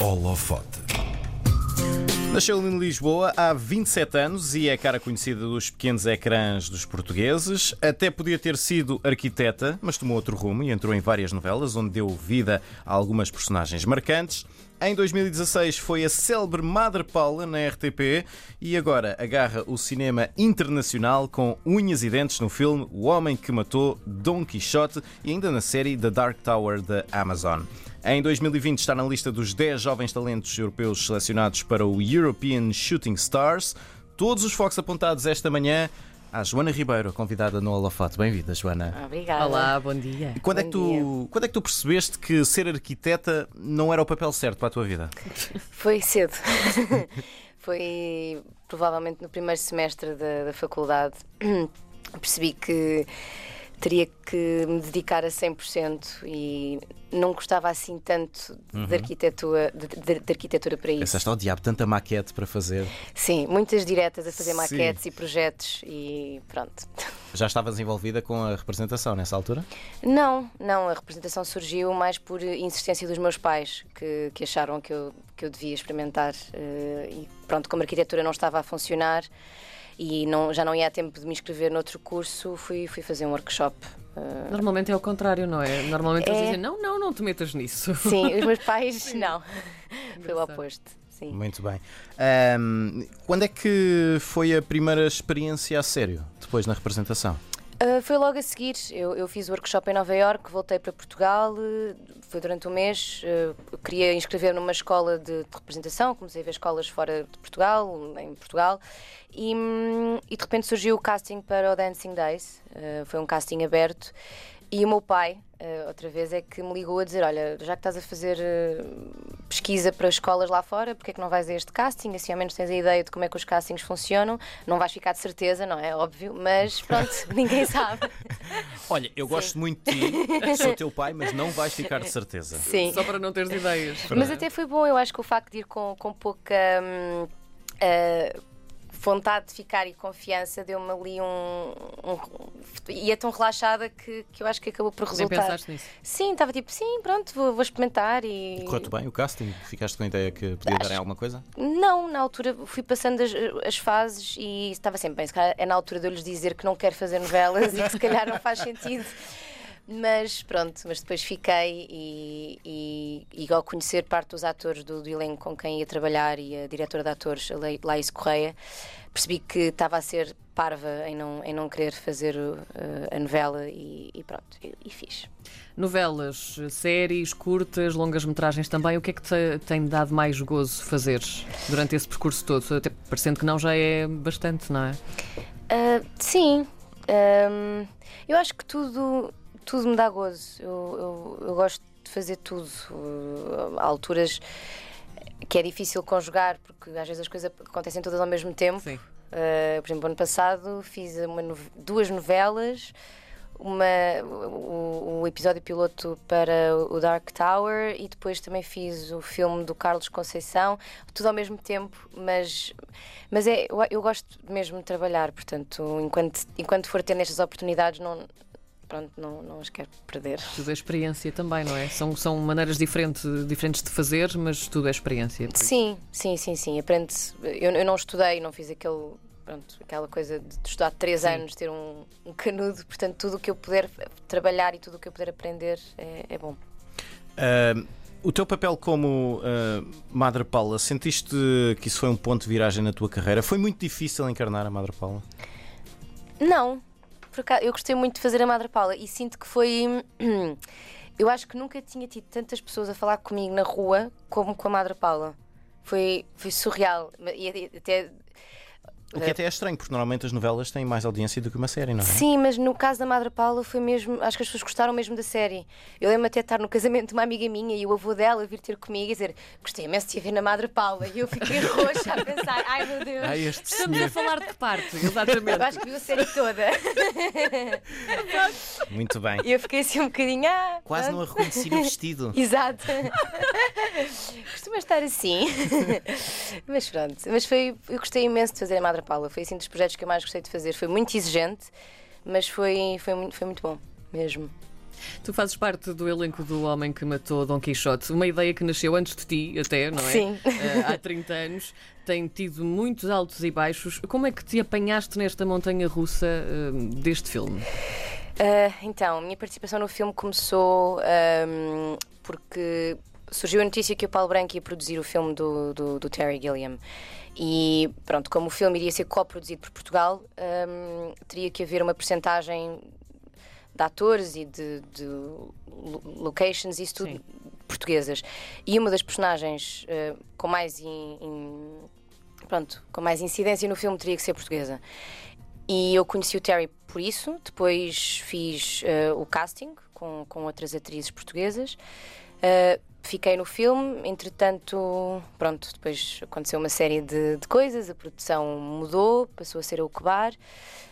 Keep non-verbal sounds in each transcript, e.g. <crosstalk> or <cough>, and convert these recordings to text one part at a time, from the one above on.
Holofote. Nasceu em Lisboa há 27 anos e é cara conhecida dos pequenos ecrãs dos portugueses. Até podia ter sido arquiteta, mas tomou outro rumo e entrou em várias novelas, onde deu vida a algumas personagens marcantes. Em 2016 foi a célebre Madre Paula na RTP e agora agarra o cinema internacional com unhas e dentes no filme O Homem que Matou Don Quixote e ainda na série The Dark Tower da Amazon. Em 2020 está na lista dos 10 jovens talentos europeus selecionados para o European Shooting Stars. Todos os focos apontados esta manhã à Joana Ribeiro, convidada no Holofote. Bem-vinda, Joana. Obrigada. Olá, bom dia. Quando é, que Bom tu, quando é que tu percebeste que ser arquiteta não era o papel certo para a tua vida? <laughs> Foi cedo. <laughs> Foi provavelmente no primeiro semestre da, da faculdade. <clears throat> Percebi que teria que me dedicar a 100% e não gostava assim tanto de, arquitetura, de, de- de arquitetura para isso. Pensaste ao diabo, tanta maquete para fazer. Sim, muitas diretas a fazer Sim. maquetes e projetos e pronto. Já estavas envolvida com a representação nessa altura? Não, não, a representação surgiu mais por insistência dos meus pais, que, que acharam que eu, que eu devia experimentar. eh, e pronto, como a arquitetura não estava a funcionar e não, já não ia a tempo de me inscrever noutro curso, fui, fui fazer um workshop. eh, Normalmente é o contrário, não é? Normalmente eles É. dizem: não, não, não te metas nisso. sim, os meus <laughs> pais, não. Foi o oposto. Sim. Muito bem. Ahm, quando é que foi a primeira experiência a sério, depois na representação? Uh, foi logo a seguir. Eu, eu fiz o workshop em Nova Iorque, voltei para Portugal, uh, foi durante um mês. uh, queria inscrever numa escola de, de representação, comecei a ver escolas fora de Portugal, em Portugal, e, hum, e de repente surgiu o casting para o Dancing Days. Uh, foi um casting aberto. E o meu pai, uh, outra vez, é que me ligou a dizer: Olha, já que estás a fazer uh, pesquisa para escolas lá fora, porque é que não vais a este casting? Assim ao menos tens a ideia de como é que os castings funcionam. Não vais ficar de certeza, não é? Óbvio, mas <laughs> pronto, ninguém sabe. Olha, eu gosto muito de ti, <laughs> sou teu pai, mas não vais ficar de certeza. Sim. Só para não teres ideias. Mas até foi bom, eu acho que o facto de ir com, com pouca hum, ah, vontade de ficar e confiança deu-me ali um, um- E é tão relaxada que, que eu acho que acabou por Nem resultar. pensaste nisso. Sim, estava tipo, sim, pronto, vou, vou experimentar e. Correu-te bem o casting? Ficaste com a ideia que podia dar em alguma coisa? Não, na altura fui passando as, as fases e estava sempre bem. Se calhar é na altura de eu lhes dizer que não quero fazer novelas e que se calhar não faz sentido. Mas pronto, mas depois fiquei e, e, e ao conhecer parte dos atores do, do elenco com quem ia trabalhar e a diretora de atores, Laís Correia, percebi que estava a ser parva em não, em não querer fazer uh, a novela e, e pronto, e, e fiz. Novelas, séries, curtas, longas metragens também. O que é que te tem dado mais gozo fazer durante esse percurso todo? Até parecendo que não já é bastante, não é? Ah, sim, Ahm, eu acho que tudo, tudo me dá gozo. Eu, eu, eu gosto de fazer tudo. Há alturas que é difícil conjugar, porque às vezes as coisas acontecem todas ao mesmo tempo. Sim. Uh, por exemplo, ano passado fiz duas novelas, uma, o, o episódio piloto para o Dark Tower e depois também fiz o filme do Carlos Conceição, tudo ao mesmo tempo, mas, mas é, eu, eu gosto mesmo de trabalhar, portanto, enquanto, enquanto for ter nestas oportunidades, não, pronto, não, não as quero perder. Tudo é experiência também, não é? São, são maneiras diferentes, diferentes de fazer, mas tudo é experiência. Sim, sim, sim, sim. Aprende-se. Eu, eu não estudei, não fiz aquele, pronto, aquela coisa de estudar três Sim. anos, ter um, um canudo. Portanto, tudo o que eu puder trabalhar e tudo o que eu puder aprender é, é bom. Ahm, o teu papel como ah, Madre Paula, sentiste que isso foi um ponto de viragem na tua carreira? Foi muito difícil encarnar a Madre Paula? Não, por acaso, eu gostei muito de fazer a Madre Paula e sinto que foi. <clears throat> Eu acho que nunca tinha tido tantas pessoas a falar comigo na rua como com a Madre Paula. Foi, foi surreal. E até O que até é estranho, porque normalmente as novelas têm mais audiência do que uma série, não é? Sim, mas no caso da Madre Paula foi mesmo. Acho que as pessoas gostaram mesmo da série. Eu lembro até de estar no casamento de uma amiga minha e o avô dela vir ter comigo e dizer gostei imenso de te ver na Madre Paula. E eu fiquei <laughs> roxa a pensar, ai meu Deus. Ai, este Estamos senhor. a falar de que parte? <laughs> Exatamente. Eu acho que viu a série toda. <laughs> Muito bem. E eu fiquei assim um bocadinho. Ah, Quase não a reconheci no vestido. Exato. Costuma estar assim. mas pronto. Mas foi, eu gostei imenso de fazer a Madre Paula. Foi assim dos projetos que eu mais gostei de fazer. Foi muito exigente, mas foi, foi, muito, foi muito bom, mesmo. Tu fazes parte do elenco do Homem que Matou Dom Quixote, uma ideia que nasceu antes de ti, até, não é? Sim. Eh, há 30 anos. Tem tido muitos altos e baixos. Como é que te apanhaste nesta montanha russa eh, deste filme? Uh, então, a minha participação no filme começou um, porque surgiu a notícia que o Paulo Branco ia produzir o filme do, do, do Terry Gilliam. E pronto, como o filme iria ser coproduzido por Portugal, um, teria que haver uma percentagem de atores e de, de locations, isso tudo Sim. portuguesas. E uma das personagens uh, com mais in- in- pronto, com mais incidência no filme teria que ser portuguesa. E eu conheci o Terry por isso. Depois fiz eh, o casting com, com outras atrizes portuguesas. Eh, fiquei no filme, entretanto, pronto, depois aconteceu uma série de, de coisas. A produção mudou, passou a ser a Uquebar.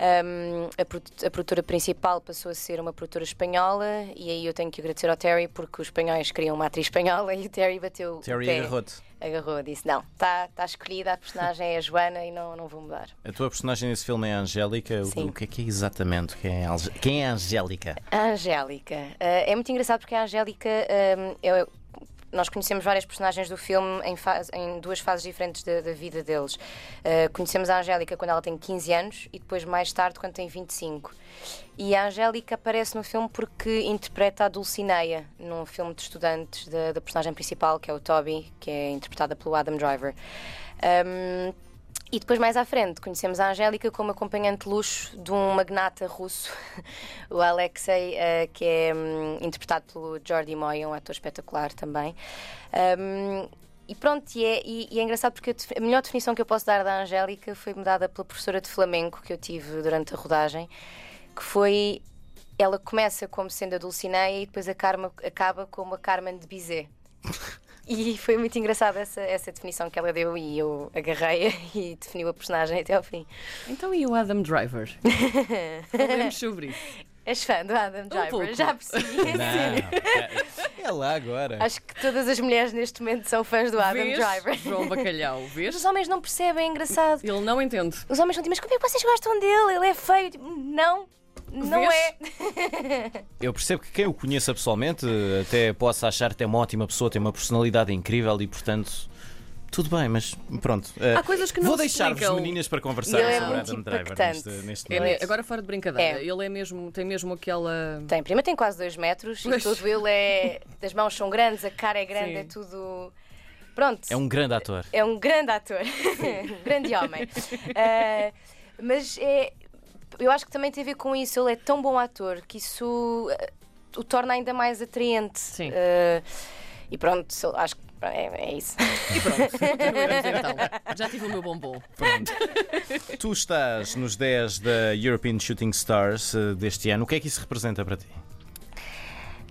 Um, a, a produtora principal passou a ser uma produtora espanhola. E aí eu tenho que agradecer ao Terry porque os espanhóis queriam uma atriz espanhola <laughs> e o Terry bateu o Terry pé. agarrou-te. Agarrou, disse: Não, está tá escolhida, a personagem é a Joana e não, não vou mudar. A tua personagem nesse filme é a Angélica. O- Sim. O que é que é exatamente? Quem é Alge- Quem é a Angélica? A Angélica. Eh, é muito engraçado porque a Angélica. eu- nós conhecemos várias personagens do filme em, fase- em duas fases diferentes da, da vida deles. Eh, conhecemos a Angélica quando ela tem 15 anos e depois, mais tarde, quando tem 25. E a Angélica aparece no filme porque interpreta a Dulcineia num filme de estudantes da, da personagem principal, que é o Toby, que é interpretada pelo Adam Driver. Um, e depois, mais à frente, conhecemos a Angélica como acompanhante luxo de um magnata russo, <laughs> o Alexei, eh, que é hum, interpretado pelo Jordi Moy, um ator espetacular também. Um, e pronto, e é, e- e é engraçado porque a, melhor definição que eu posso dar da Angélica foi-me dada pela professora de flamenco que eu tive durante a rodagem, que foi. Ela começa como sendo a Dulcineia e depois a Carma, acaba como a Carmen de Bizet. <laughs> E foi muito engraçada essa, essa definição que ela deu e eu agarrei-a <laughs> e definiu a personagem até ao fim. Então e o Adam Driver? <laughs> Falemos sobre isso. És fã do Adam Driver? pouco. Já percebi. Não. É lá agora. Acho que todas as mulheres neste momento são fãs do Adam Vês, Driver. João Bacalhau, vês? os homens não percebem, é engraçado. Ele não entende. Os homens não dizem, mas como é que vocês gostam dele? Ele é feio. Tipo, Não, não Vês? é. <laughs> Eu percebo que quem o conheça pessoalmente até possa achar que é uma ótima pessoa, tem uma personalidade incrível e, portanto, tudo bem, mas pronto. eh, Há coisas que não Vou deixar-vos, meninas, para conversar é sobre muito Adam Driver neste, neste É, agora fora de brincadeira, É. ele é mesmo, tem mesmo aquela. Tem, prima tem quase dois metros e todo ele é. As mãos são grandes, a cara é grande, Sim. é tudo. Pronto. É um grande ator. É um grande ator, um <laughs> grande homem. Ah, <laughs> mas é, eu acho que também tem a ver com isso. Ele é tão bom ator que isso ah, o torna ainda mais atraente. Sim. Ah, e pronto, acho que é, é isso. <laughs> E pronto, <laughs> então. Já tive o meu bombom. Tu estás nos 10 da European Shooting Stars eh, deste ano. O que é que isso representa para ti?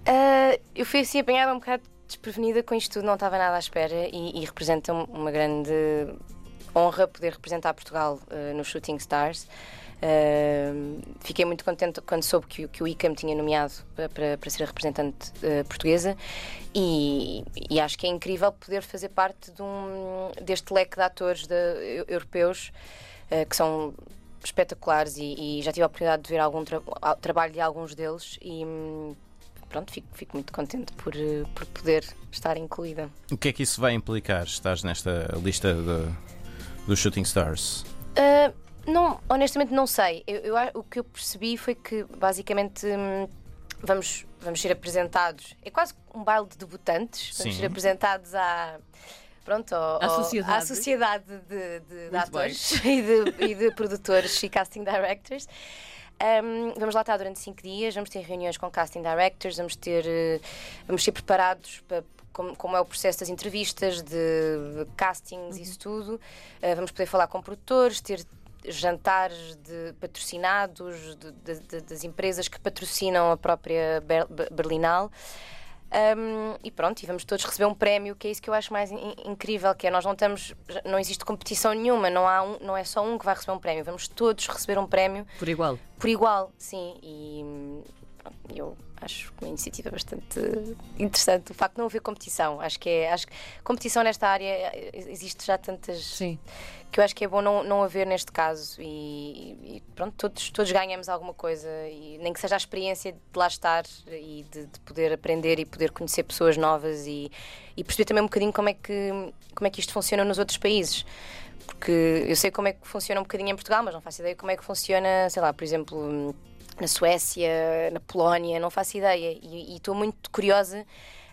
Ah, eu fui assim apanhada um bocado desprevenida com isto tudo, não estava nada à espera e, e representa um- uma grande honra poder representar Portugal ah, nos Shooting Stars. Fiquei muito contente quando soube que, o- que o ICA me tinha nomeado para, para, para ser a representante ah, portuguesa e, e acho que é incrível poder fazer parte de um- deste leque de atores de- eu- europeus ah, que são espetaculares e, e já tive a oportunidade de ver algum tra- trabalho de alguns deles e hum, pronto, fico, fico muito contente por, eh, por poder estar incluída. O que é que isso vai implicar? Estás nesta lista dos Shooting Stars? Ah, não, honestamente não sei. Eu, eu o que eu percebi foi que basicamente hum, vamos, vamos ser apresentados. É quase um baile de debutantes. Vamos Sim. ser apresentados à. Pronto, ao- À sociedade. à sociedade de, de- de atores <laughs> e de, e de produtores e casting directors. Um, vamos lá estar durante cinco dias, vamos ter reuniões com casting directors, vamos ter, eh, vamos ser preparados para como, como é o processo das entrevistas, de castings, isso tudo. Uh, vamos poder falar com produtores, ter jantares de patrocinados de- de- de- das empresas que patrocinam a própria Ber- Ber- Berlinal. Um, e pronto, e vamos todos receber um prémio, que é isso que eu acho mais in- incrível, que é nós não estamos, não existe competição nenhuma, não, há um, não é só um que vai receber um prémio, vamos todos receber um prémio Por igual. por igual, sim. E pronto, eu acho uma iniciativa bastante interessante. O facto de não haver competição, acho que é. Acho que competição nesta área eh, existe já tantas. Sim. Que eu acho que é bom não, não haver neste caso. E, e pronto, todos, todos ganhamos alguma coisa. E nem que seja a experiência de lá estar e de, de poder aprender e poder conhecer pessoas novas e, e perceber também um bocadinho como é, que, como é que isto funciona nos outros países porque eu sei como é que funciona um bocadinho em Portugal, mas não faço ideia como é que funciona, sei lá, por exemplo, na Suécia, na Polónia, não faço ideia. E estou muito curiosa,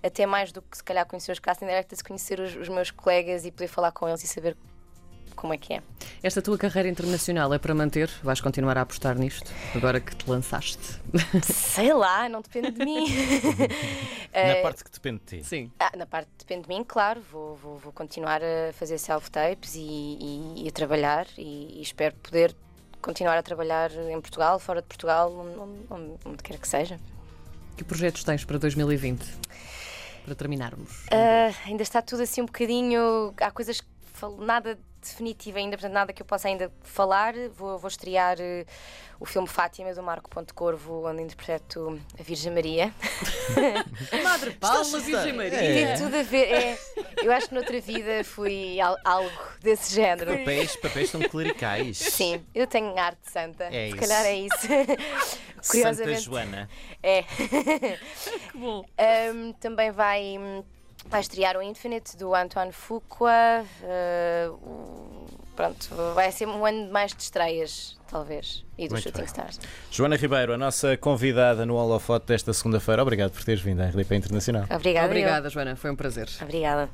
até mais do que se calhar conhecer os casting directors, conhecer os, os meus colegas e poder falar com eles e saber como é que é. Esta tua carreira internacional é para manter? Vais continuar a apostar nisto, agora que te lançaste? Sei lá, não depende de mim. <laughs> Na parte que depende de ti. Sim. Ah, na parte que depende de mim, claro, vou, vou, vou continuar a fazer self-tapes e, e, e, a trabalhar e, e, espero poder continuar a trabalhar em Portugal, fora de Portugal, onde, onde, quer que seja. Que projetos tens para 2020? Para terminarmos. Uh, ainda está tudo assim um bocadinho. Há coisas que falo, nada definitiva ainda, portanto, nada que eu possa ainda falar. Vou, vou estrear uh, o filme Fátima do Marco Ponte Corvo, onde interpreto a Virgem Maria. <laughs> Madre Paula, Virgem Maria. É. Tem tudo a ver. É, eu acho que noutra vida fui al algo desse género. Papéis, papéis são clericais. Sim, eu tenho arte santa. É Se isso. calhar é isso. <laughs> Santa Joana. É. <laughs> Que bom. Um, também vai. Vai estrear o Infinite do Antoine Fuqua. Uh, pronto, vai ser um ano mais de estreias, talvez. E dos Muito Shooting bem. Stars. Joana Ribeiro, a nossa convidada no Holofote desta segunda-feira. Obrigado por teres vindo à RDP Internacional. Obrigada. eu. Obrigada, Joana. Foi um prazer. Obrigada.